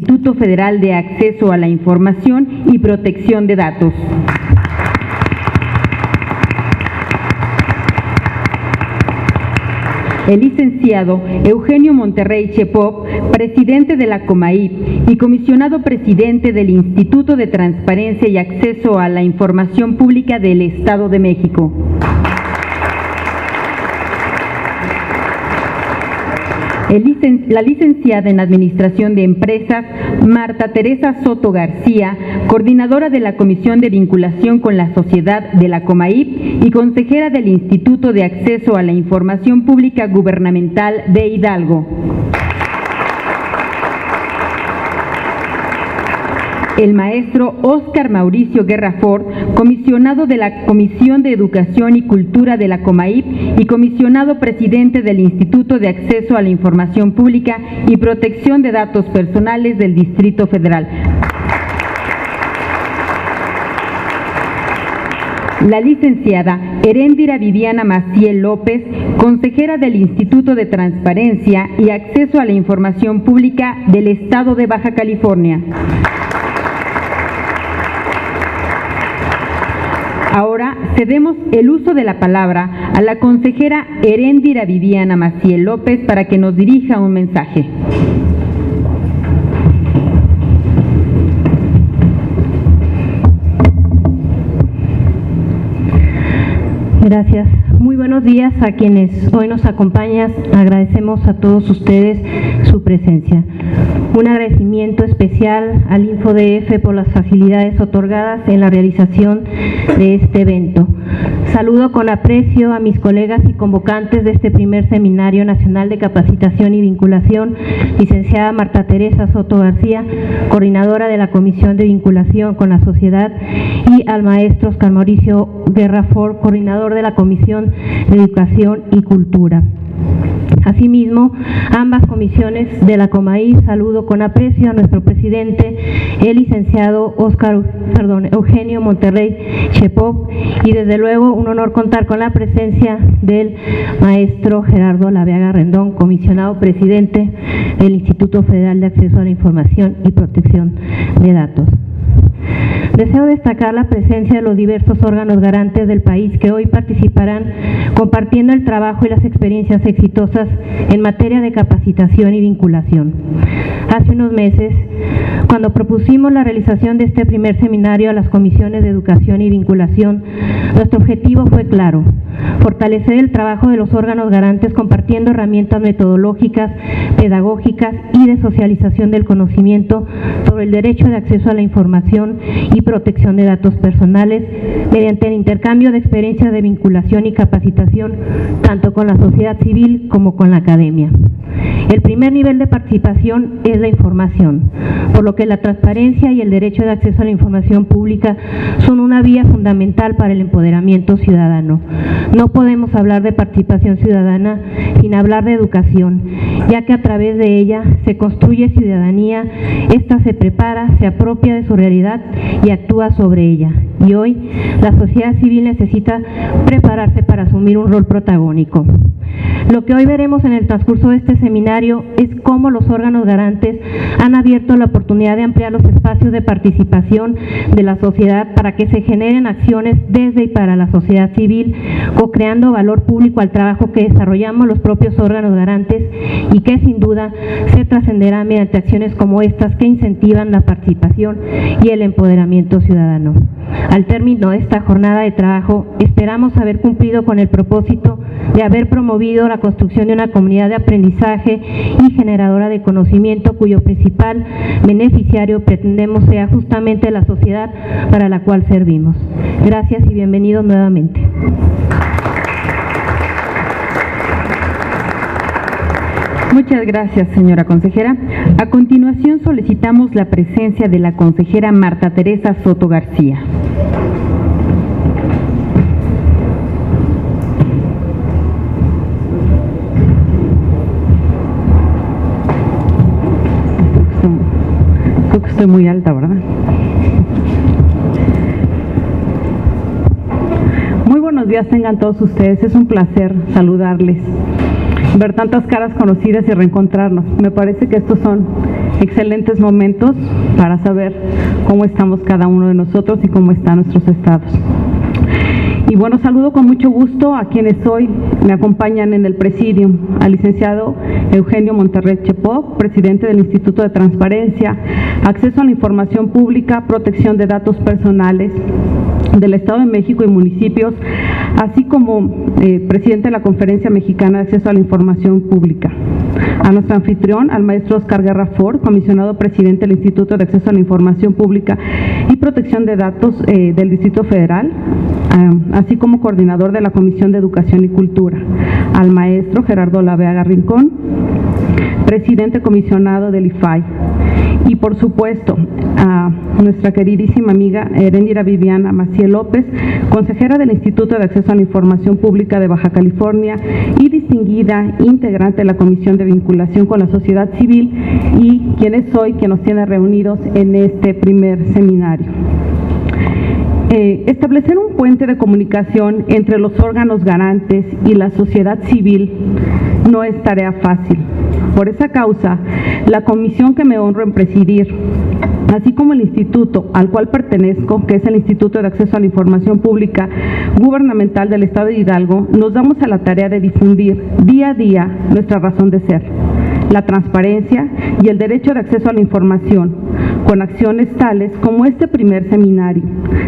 Instituto Federal de Acceso a la Información y Protección de Datos. El licenciado Eugenio Monterrey Chepop, presidente de la COMAIP y comisionado presidente del Instituto de Transparencia y Acceso a la Información Pública del Estado de México. La licenciada en Administración de Empresas, Marta Teresa Soto García, coordinadora de la Comisión de Vinculación con la Sociedad de la COMAIP y consejera del Instituto de Acceso a la Información Pública Gubernamental de Hidalgo. El maestro Óscar Mauricio Guerra Ford, comisionado de la Comisión de Educación y Cultura de la COMAIP y comisionado presidente del Instituto de Acceso a la Información Pública y Protección de Datos Personales del Distrito Federal. La licenciada Heréndira Viviana Maciel López, consejera del Instituto de Transparencia y Acceso a la Información Pública del Estado de Baja California. Ahora cedemos el uso de la palabra a la consejera Heréndira Viviana Maciel López para que nos dirija un mensaje. Gracias. Muy buenos días a quienes hoy nos acompañan. Agradecemos a todos ustedes su presencia. Un agradecimiento especial al InfoDF por las facilidades otorgadas en la realización de este evento. Saludo con aprecio a mis colegas y convocantes de este primer Seminario Nacional de Capacitación y Vinculación, licenciada Marta Teresa Soto García, coordinadora de la Comisión de Vinculación con la Sociedad, y al maestro Oscar Mauricio Guerra Ford, coordinador de la Comisión de Educación y Cultura. Asimismo, ambas comisiones de la COMAI saludo con aprecio a nuestro presidente, el licenciado Oscar, Eugenio Monterrey Chepop, y desde luego un honor contar con la presencia del maestro Gerardo Laveaga Rendón, comisionado presidente del Instituto Federal de Acceso a la Información y Protección de Datos. Deseo destacar la presencia de los diversos órganos garantes del país que hoy participarán compartiendo el trabajo y las experiencias exitosas en materia de capacitación y vinculación. Hace unos meses, cuando propusimos la realización de este primer seminario a las comisiones de educación y vinculación, nuestro objetivo fue claro, fortalecer el trabajo de los órganos garantes compartiendo herramientas metodológicas, pedagógicas y de socialización del conocimiento sobre el derecho de acceso a la información y protección de datos personales mediante el intercambio de experiencias de vinculación y capacitación tanto con la sociedad civil como con la academia. El primer nivel de participación es la información, por lo que la transparencia y el derecho de acceso a la información pública son una vía fundamental para el empoderamiento ciudadano. No podemos hablar de participación ciudadana sin hablar de educación, ya que a través de ella se construye ciudadanía, ésta se prepara, se apropia de su realidad y actúa sobre ella. Y hoy la sociedad civil necesita prepararse para asumir un rol protagónico. Lo que hoy veremos en el transcurso de este seminario es cómo los órganos garantes han abierto la oportunidad de ampliar los espacios de participación de la sociedad para que se generen acciones desde y para la sociedad civil, co-creando valor público al trabajo que desarrollamos los propios órganos garantes y que sin duda se trascenderá mediante acciones como estas que incentivan la participación y el empoderamiento ciudadano. Al término de esta jornada de trabajo, esperamos haber cumplido con el propósito de haber promovido la construcción de una comunidad de aprendizaje y generadora de conocimiento cuyo principal beneficiario pretendemos sea justamente la sociedad para la cual servimos. Gracias y bienvenidos nuevamente. Muchas gracias, señora consejera. A continuación solicitamos la presencia de la consejera Marta Teresa Soto García. Creo que estoy muy alta, ¿verdad? Muy buenos días tengan todos ustedes. Es un placer saludarles ver tantas caras conocidas y reencontrarnos. Me parece que estos son excelentes momentos para saber cómo estamos cada uno de nosotros y cómo están nuestros estados. Y bueno, saludo con mucho gusto a quienes hoy me acompañan en el presidium, al licenciado Eugenio Monterrey Chepó, presidente del Instituto de Transparencia, Acceso a la Información Pública, Protección de Datos Personales del Estado de México y municipios, así como eh, presidente de la Conferencia Mexicana de Acceso a la Información Pública. A nuestro anfitrión, al maestro Oscar Guerra Ford, comisionado presidente del Instituto de Acceso a la Información Pública y Protección de Datos eh, del Distrito Federal, así como coordinador de la Comisión de Educación y Cultura. Al maestro Gerardo Laveaga Rincón, presidente comisionado del IFAI. Y por supuesto, a nuestra queridísima amiga Erendira Viviana Maciel López, consejera del Instituto de Acceso a la Información Pública de Baja California y distinguida integrante de la Comisión de Vinculación con la Sociedad Civil y quien es hoy quien nos tiene reunidos en este primer seminario. Eh, establecer un puente de comunicación entre los órganos garantes y la sociedad civil no es tarea fácil. Por esa causa, la comisión que me honro en presidir, así como el instituto al cual pertenezco, que es el Instituto de Acceso a la Información Pública Gubernamental del Estado de Hidalgo, nos damos a la tarea de difundir día a día nuestra razón de ser, la transparencia y el derecho de acceso a la información, con acciones tales como este primer seminario,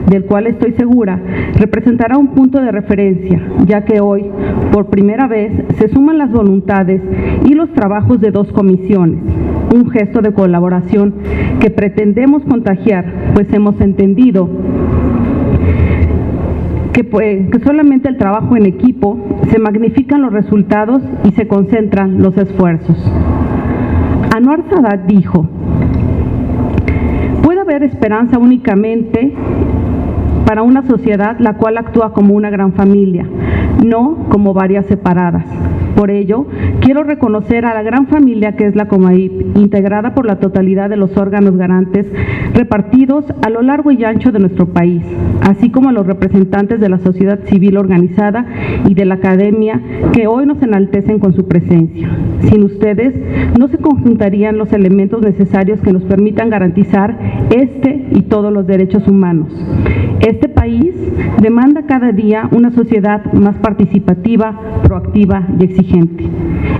del cual estoy segura representará un punto de referencia, ya que hoy, por primera vez, se suman las voluntades y los trabajos de dos comisiones, un gesto de colaboración que pretendemos contagiar, pues hemos entendido que, pues, que, solamente el trabajo en equipo se magnifican los resultados y se concentran los esfuerzos. Anuar Sadat dijo, puede haber esperanza únicamente para una sociedad la cual actúa como una gran familia, no como varias separadas. Por ello, quiero reconocer a la gran familia que es la Comaip, integrada por la totalidad de los órganos garantes repartidos a lo largo y ancho de nuestro país, así como a los representantes de la sociedad civil organizada y de la academia que hoy nos enaltecen con su presencia. Sin ustedes, no se conjuntarían los elementos necesarios que nos permitan garantizar este y todos los derechos humanos. Este país demanda cada día una sociedad más participativa, proactiva y exigente.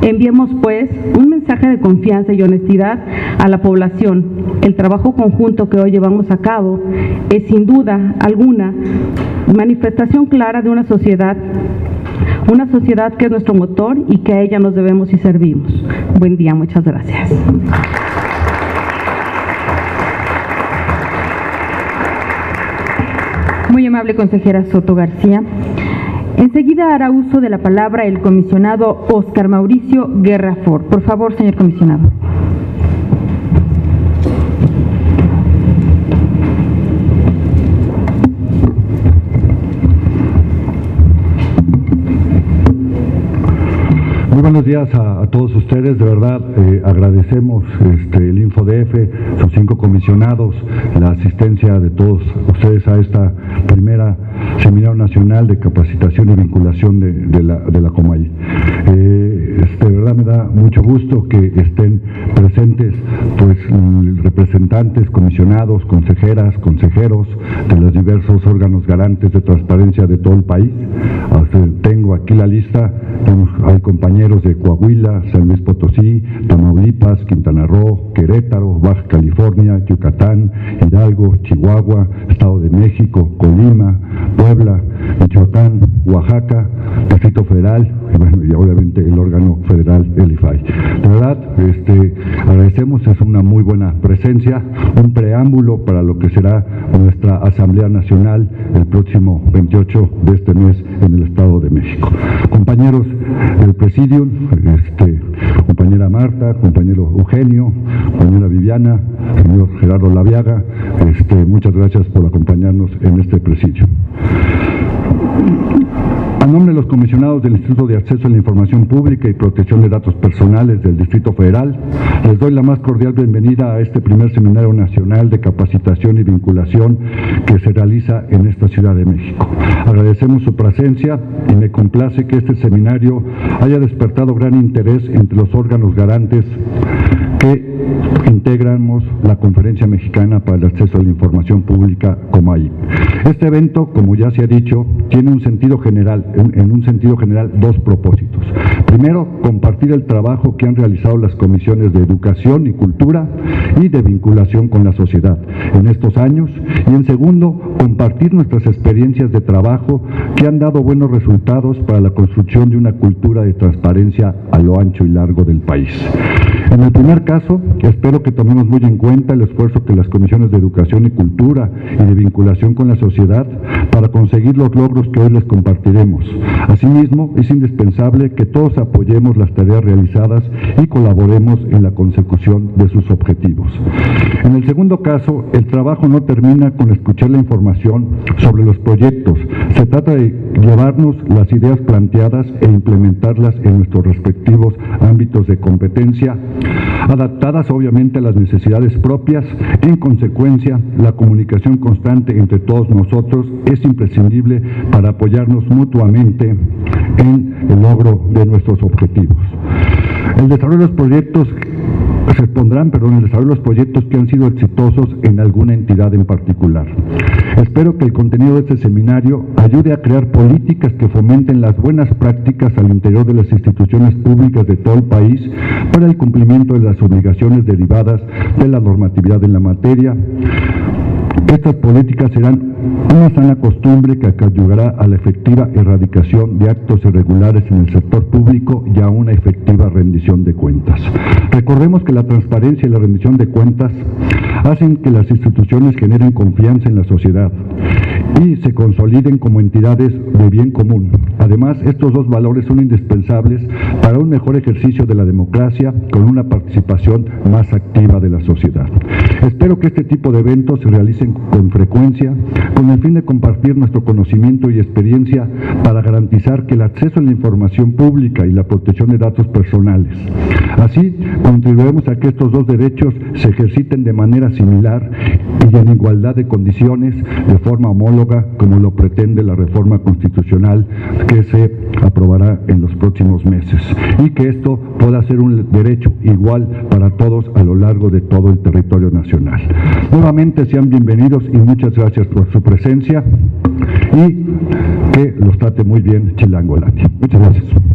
Enviemos pues un mensaje de confianza y honestidad a la población. El trabajo conjunto que hoy llevamos a cabo es sin duda alguna manifestación clara de una sociedad una sociedad que es nuestro motor y que a ella nos debemos y servimos. Buen día, muchas gracias. Amable consejera Soto García. Enseguida hará uso de la palabra el comisionado Oscar Mauricio Guerra Ford. Por favor, señor comisionado. Muy buenos días a, todos ustedes, de verdad eh, agradecemos este, el InfoDF, sus cinco comisionados, la asistencia de todos ustedes a esta primera Seminario Nacional de Capacitación y Vinculación de, la, de Comay. Eh, de verdad me da mucho gusto que estén presentes pues representantes, comisionados, consejeras, consejeros de los diversos órganos garantes de transparencia de todo el país. Tengo aquí la lista, hay compañeros de Coahuila, San Luis Potosí, Tamaulipas, Quintana Roo, Querétaro, Baja California, Yucatán, Hidalgo, Chihuahua, Estado de México, Colima, Puebla, Michoacán, Oaxaca, Distrito Federal y, bueno, y obviamente el órgano federal, el IFAI. De verdad, este, agradecemos, es una muy buena presencia, un preámbulo para lo que será nuestra Asamblea Nacional el próximo 28 de este mes en el Estado de México. Compañeros del presidio, este, compañera Marta, compañero Eugenio, compañera Viviana, señor Gerardo Laviaga, este, muchas gracias por acompañarnos en este presidio. A nombre de los comisionados del Instituto de Acceso a la Información Pública y Protección de Datos Personales del Distrito Federal, les doy la más cordial bienvenida a este primer Seminario Nacional de Capacitación y Vinculación que se realiza en esta Ciudad de México. Agradecemos su presencia y me complace que este seminario haya despertado gran interés entre los órganos garantes que integramos la Conferencia Mexicana para el Acceso a la Información Pública, COMAI. Este evento, como ya se ha dicho, tiene un sentido general, en un sentido general, dos propósitos. Primero, compartir el trabajo que han realizado las comisiones de Educación y Cultura y de vinculación con la sociedad en estos años. Y en segundo, compartir nuestras experiencias de trabajo que han dado buenos resultados para la construcción de una cultura de transparencia a lo ancho y largo del país. En el primer caso, espero que tomemos muy en cuenta el esfuerzo que las comisiones de Educación y Cultura y de vinculación con la sociedad para conseguir los logros que hoy les compartiremos. Asimismo, es indispensable que todos apoyemos las tareas realizadas y colaboremos en la consecución de sus objetivos. En el segundo caso, el trabajo no termina con escuchar la información sobre los proyectos. Se trata de llevarnos las ideas planteadas e implementarlas en nuestros respectivos ámbitos de competencia, adaptadas obviamente a las necesidades propias. En consecuencia, la comunicación constante entre todos nosotros es imprescindible para apoyarnos mutuamente en el logro de nuestros objetivos. El desarrollo de los proyectos respondrán, perdón, el desarrollo de los proyectos que han sido exitosos en alguna entidad en particular. Espero que el contenido de este seminario ayude a crear políticas que fomenten las buenas prácticas al interior de las instituciones públicas de todo el país para el cumplimiento de las obligaciones derivadas de la normatividad en la materia, estas políticas serán una sana costumbre que ayudará a la efectiva erradicación de actos irregulares en el sector público y a una efectiva rendición de cuentas. Recordemos que la transparencia y la rendición de cuentas hacen que las instituciones generen confianza en la sociedad y se consoliden como entidades de bien común. Además, estos dos valores son indispensables para un mejor ejercicio de la democracia con una participación más activa de la sociedad. Espero que este tipo de eventos se realicen con frecuencia con el fin de compartir nuestro conocimiento y experiencia para garantizar que el acceso a la información pública y la protección de datos personales. Así, contribuiremos a que estos dos derechos se ejerciten de manera similar y en igualdad de condiciones de forma homóloga como lo pretende la reforma constitucional que se aprobará en los próximos meses y que esto pueda ser un derecho igual para todos a lo largo de todo el territorio nacional. Nuevamente sean bienvenidos y muchas gracias por su presencia y que los trate muy bien Chilangolandia. Muchas gracias.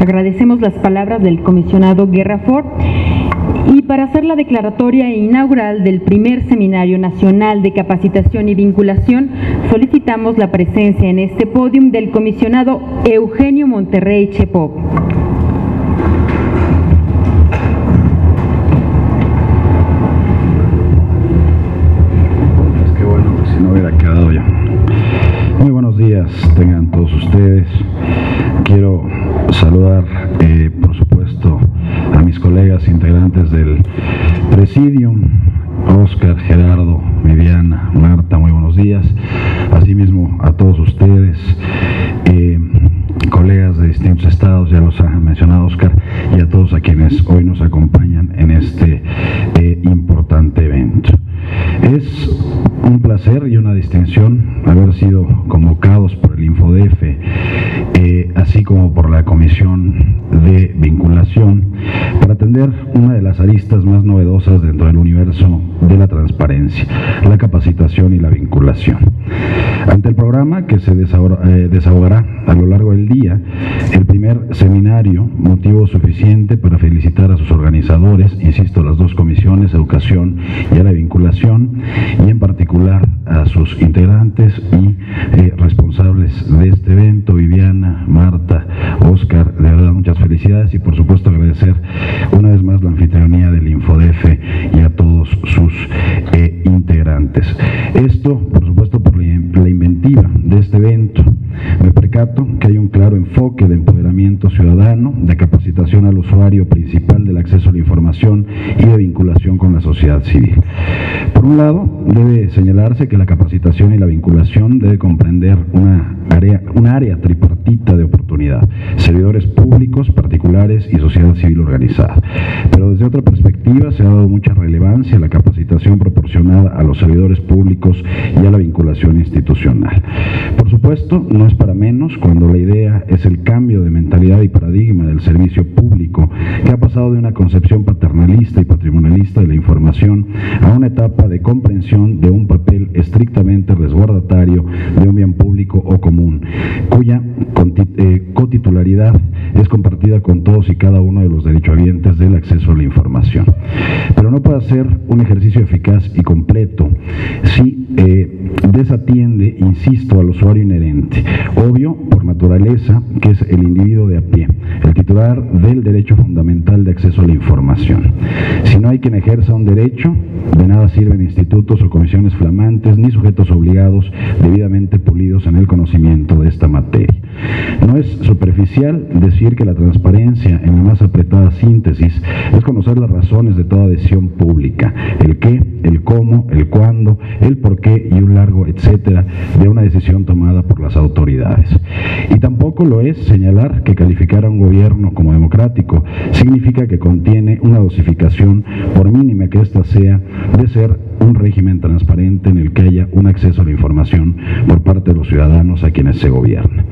Agradecemos las palabras del comisionado Guerra Ford y para hacer la declaratoria inaugural del primer Seminario Nacional de Capacitación y Vinculación, solicitamos la presencia en este podium del comisionado Eugenio Monterrey Chepop. Es que bueno, si no hubiera quedado ya. Muy buenos días, tengan saludar, eh, por supuesto, a mis colegas integrantes del Presidium, Oscar, Gerardo, Viviana, Marta, muy buenos días. Asimismo, a todos ustedes, eh, colegas de distintos estados, ya los ha mencionado Oscar, y a todos a quienes hoy nos acompañan en este eh, importante evento. Es un placer y una distinción haber sido convocados por el InfoDF, eh, así como por la Comisión de Vinculación, para atender una de las aristas más novedosas dentro del universo de la transparencia, la capacitación y la vinculación. Ante el programa que se eh, desahogará a lo largo del día, el primer seminario, motivo suficiente para felicitar a sus organizadores, insisto, las dos comisiones, educación y a la vinculación, y en particular a sus integrantes y eh, responsables de este evento, Viviana, Marta, Oscar, de verdad muchas felicidades y por supuesto agradecer una vez más la anfitrionía del InfoDF y a todos sus eh, integrantes. Esto, por supuesto, por la inventiva de este evento. Me percato que hay un claro enfoque de empoderamiento ciudadano, de capacitación al usuario principal del acceso a la información y de vinculación con la sociedad civil. Por un lado, debe señalarse que la capacitación y la vinculación debe comprender una área, área tripartita de oportunidad, servidores públicos, particulares y sociedad civil organizada. Pero desde otra perspectiva se ha dado mucha relevancia a la capacitación proporcionada a los servidores públicos y a la vinculación institucional. Por supuesto, no es para menos cuando la idea es el cambio de mentalidad y paradigma del servicio público, que ha pasado de una concepción paternalista y patrimonialista de la información a una etapa de comprensión de un papel estrictamente resguardatario de un bien público o común, cuya eh, cotitularidad es compartida con todos y cada uno de los derechohabientes del acceso a la información. Pero no puede ser un ejercicio eficaz y completo si eh, desatiende, insisto, al usuario inherente, obvio por naturaleza, que es el individuo de a pie, el titular del derecho fundamental de acceso a la información. Si no hay quien ejerza un derecho, de nada sirven institutos o comisiones flamantes ni sujetos obligados debidamente pulidos en el conocimiento de esta materia. No es superficial decir que la transparencia en la más apretada síntesis es conocer las razones de toda adhesión pública, el qué, el cómo, el cuándo, el por qué y un largo etcétera de una decisión tomada por las autoridades. Y tampoco lo es señalar que calificar a un gobierno como democrático significa que contiene una dosificación, por mínima que ésta sea, de ser un régimen transparente en el que haya un acceso a la información por parte de los ciudadanos a quienes se gobierna.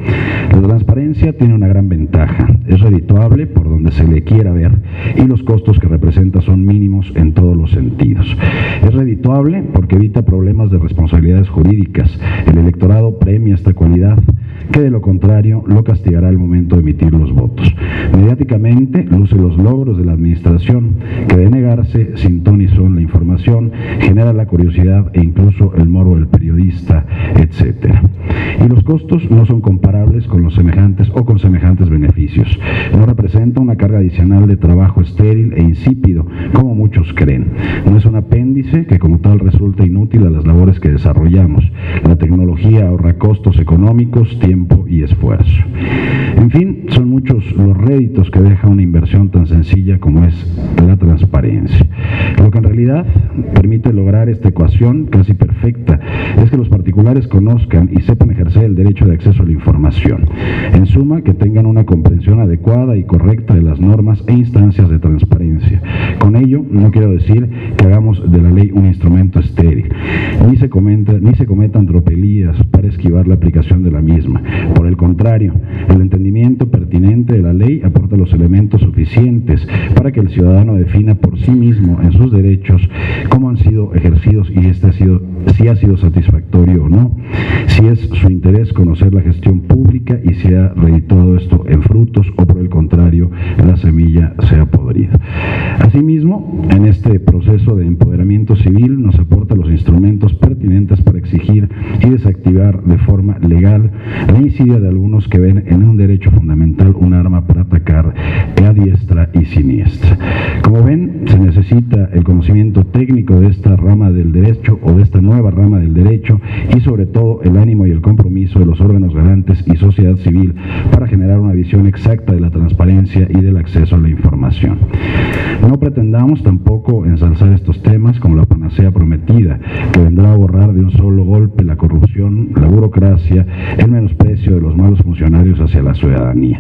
La transparencia tiene una gran ventaja, es redituable por donde se le quiera ver y los costos que representa son mínimos en todos los sentidos. Es redituable porque evita problemas de responsabilidades jurídicas. El electorado premia esta cualidad que de lo contrario lo castigará al momento de emitir los votos. Mediáticamente luce los logros de la administración, que de negarse sin ton y son la información, genera la curiosidad e incluso el moro del periodista, etc. Y los costos no son comparables con los semejantes o con semejantes beneficios. No representa una carga adicional de trabajo estéril e insípido, como muchos creen. No es un apéndice que como tal resulta inútil a las labores que desarrollamos. La tecnología ahorra costos económicos, tiempo y esfuerzo. En fin, son muchos los réditos que deja una inversión tan sencilla como es la transparencia. Lo que en realidad permite lograr esta ecuación casi perfecta es que los particulares conozcan y sepan ejercer el derecho de acceso a la información. En suma, que tengan una comprensión adecuada y correcta de las normas e instancias de transparencia. Con ello, no quiero decir que hagamos de la ley un instrumento estéril, ni se, comenta, ni se cometan tropelías para esquivar la aplicación de la misma. Por el contrario, el entendimiento pertinente de la ley aporta los elementos suficientes para que el ciudadano defina por sí mismo en sus derechos cómo han sido ejercidos y este ha sido, si ha sido satisfactorio o no, si es su interés conocer la gestión pública y si ha reeditado esto en frutos o por el contrario la semilla se ha podrido. Asimismo, en este proceso de empoderamiento civil nos aporta los instrumentos pertinentes para exigir y desactivar de forma legal la insidia de algunos que ven en un derecho fundamental un arma para atacar a diestra y siniestra. Como ven, se necesita el conocimiento técnico de esta rama del derecho o de esta nueva rama del derecho y sobre todo el y el compromiso de los órganos garantes y sociedad civil para generar una visión exacta de la transparencia y del acceso a la información. No pretendamos tampoco ensalzar estos temas como la panacea prometida, que vendrá a borrar de un solo golpe la corrupción, la burocracia, el menosprecio de los malos funcionarios hacia la ciudadanía,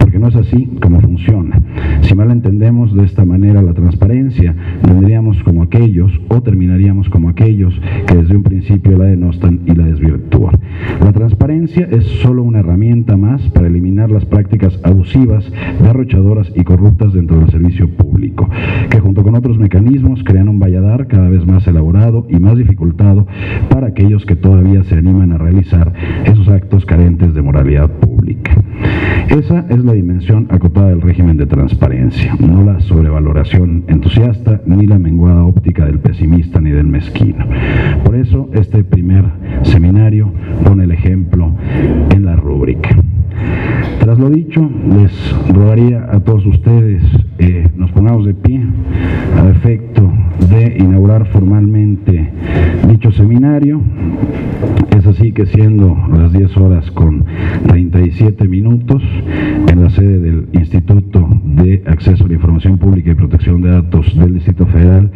porque no es así como funciona. Si mal entendemos de esta manera la transparencia, tendríamos como aquellos o terminaríamos como aquellos que desde un principio la denostan y la desvirtúan. La transparencia es solo una herramienta más para eliminar las prácticas abusivas, derrochadoras y corruptas dentro del servicio público, que junto con otros mecanismos crean un valladar cada vez más elaborado y más dificultado para aquellos que todavía se animan a realizar esos actos carentes de moralidad pública. Esa es la dimensión acotada del régimen de transparencia, no la sobrevaloración entusiasta ni la menguada óptica del pesimista ni del mezquino. Por eso este primer seminario pone el ejemplo en la rúbrica. Tras lo dicho, les rogaría a todos ustedes eh, nos pongamos de pie a efecto de inaugurar formalmente dicho seminario. Es así que siendo las 10 horas con 37 minutos en la sede del Instituto de Acceso a la Información Pública y Protección de Datos del Distrito Federal,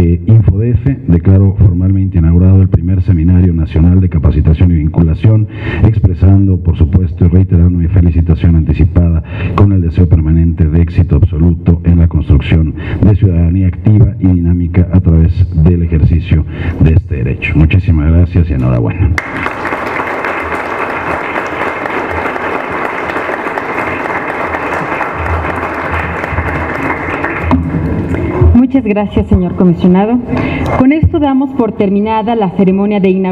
eh, InfoDF, declaro formalmente inaugurado el primer Seminario Nacional de Capacitación y Vinculación, expresando, por supuesto, y reiterando mi felicitación anticipada con el deseo permanente de éxito absoluto en la construcción de ciudadanía activa y dinámica a través del ejercicio de este derecho. Muchísimas gracias y enhorabuena. Muchas gracias, señor comisionado. Con esto damos por terminada la ceremonia de inauguración.